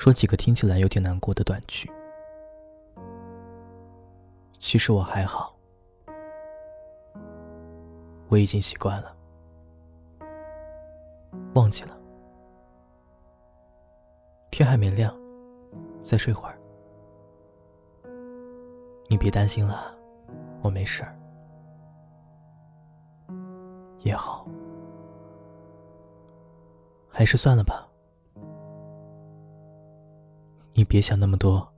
说几个听起来有点难过的短句。其实我还好，我已经习惯了，忘记了。天还没亮，再睡会儿。你别担心了，我没事儿。也好，还是算了吧。你别想那么多，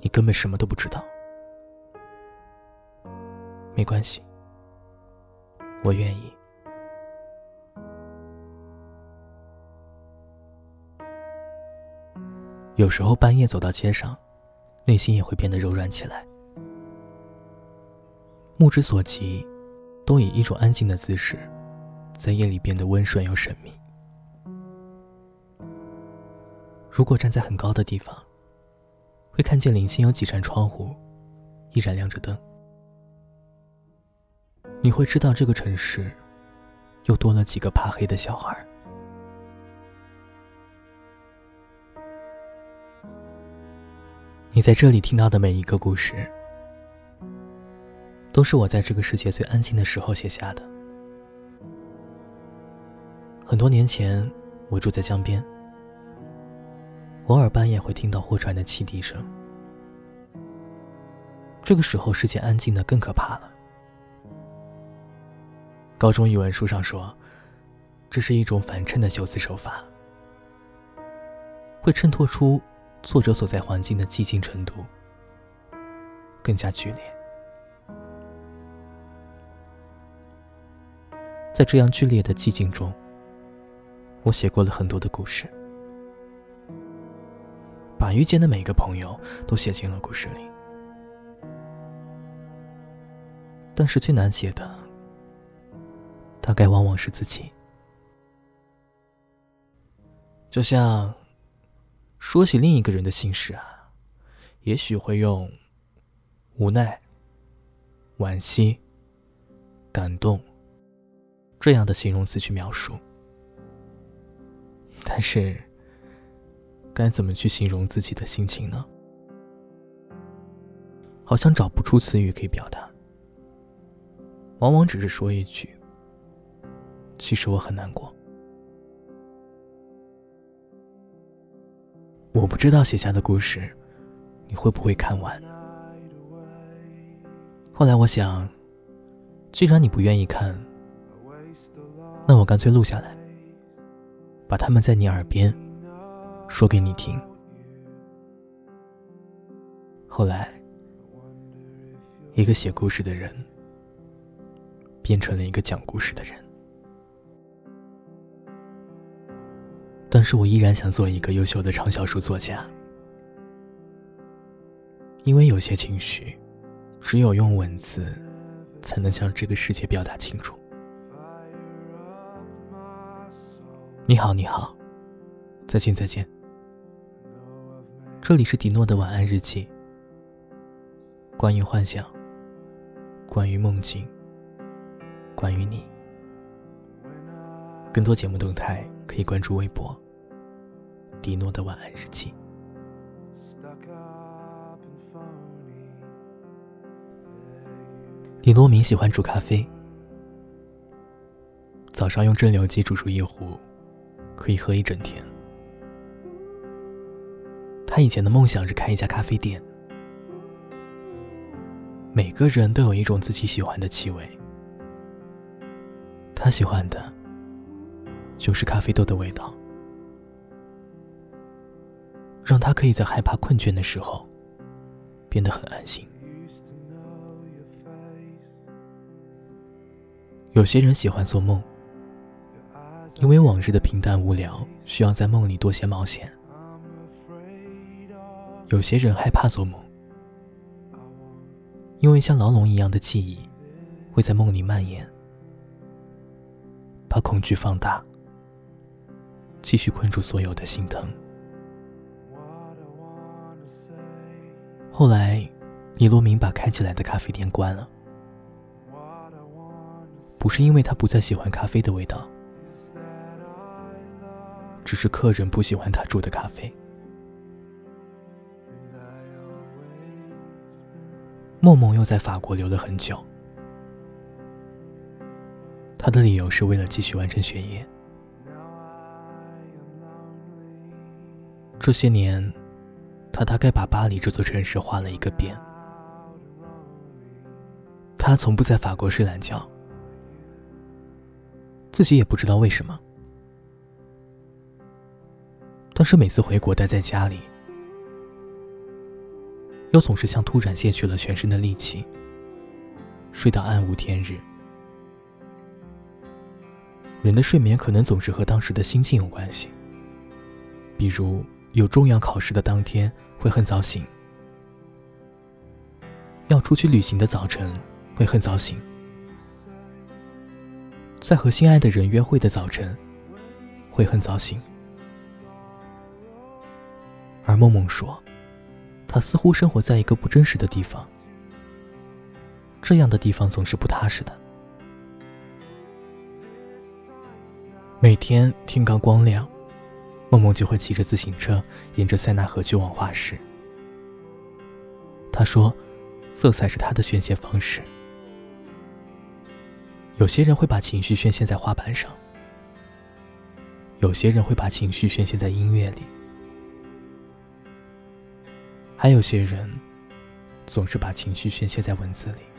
你根本什么都不知道。没关系，我愿意。有时候半夜走到街上，内心也会变得柔软起来。目之所及，都以一种安静的姿势，在夜里变得温顺又神秘。如果站在很高的地方，会看见零星有几扇窗户，依然亮着灯。你会知道这个城市，又多了几个怕黑的小孩。你在这里听到的每一个故事，都是我在这个世界最安静的时候写下的。很多年前，我住在江边，偶尔半夜会听到货船的汽笛声。这个时候，世界安静的更可怕了。高中语文书上说，这是一种反衬的修辞手法，会衬托出。作者所在环境的寂静程度更加剧烈，在这样剧烈的寂静中，我写过了很多的故事，把遇见的每个朋友都写进了故事里。但是最难写的，大概往往是自己，就像。说起另一个人的心事啊，也许会用无奈、惋惜、感动这样的形容词去描述。但是，该怎么去形容自己的心情呢？好像找不出词语可以表达，往往只是说一句：“其实我很难过。”我不知道写下的故事，你会不会看完？后来我想，既然你不愿意看，那我干脆录下来，把它们在你耳边说给你听。后来，一个写故事的人，变成了一个讲故事的人。但是我依然想做一个优秀的畅销书作家，因为有些情绪，只有用文字，才能向这个世界表达清楚。你好，你好，再见，再见。这里是迪诺的晚安日记，关于幻想，关于梦境，关于你。更多节目动态可以关注微博。迪诺的晚安日记。李诺明喜欢煮咖啡，早上用蒸馏机煮出一壶，可以喝一整天。他以前的梦想是开一家咖啡店。每个人都有一种自己喜欢的气味，他喜欢的，就是咖啡豆的味道。让他可以在害怕困倦的时候变得很安心。有些人喜欢做梦，因为往日的平淡无聊需要在梦里多些冒险。有些人害怕做梦，因为像牢笼一样的记忆会在梦里蔓延，把恐惧放大，继续困住所有的心疼。后来，尼罗明把开起来的咖啡店关了，不是因为他不再喜欢咖啡的味道，只是客人不喜欢他煮的咖啡。梦梦又在法国留了很久，他的理由是为了继续完成学业。这些年，他大概把巴黎这座城市画了一个遍。他从不在法国睡懒觉，自己也不知道为什么。但是每次回国待在家里，又总是像突然卸去了全身的力气，睡到暗无天日。人的睡眠可能总是和当时的心境有关系，比如有重要考试的当天会很早醒，要出去旅行的早晨。会很早醒，在和心爱的人约会的早晨，会很早醒。而梦梦说，他似乎生活在一个不真实的地方，这样的地方总是不踏实的。每天天刚光亮，梦梦就会骑着自行车沿着塞纳河去往画室。他说，色彩是他的宣泄方式。有些人会把情绪宣泄在画板上，有些人会把情绪宣泄在音乐里，还有些人总是把情绪宣泄在文字里。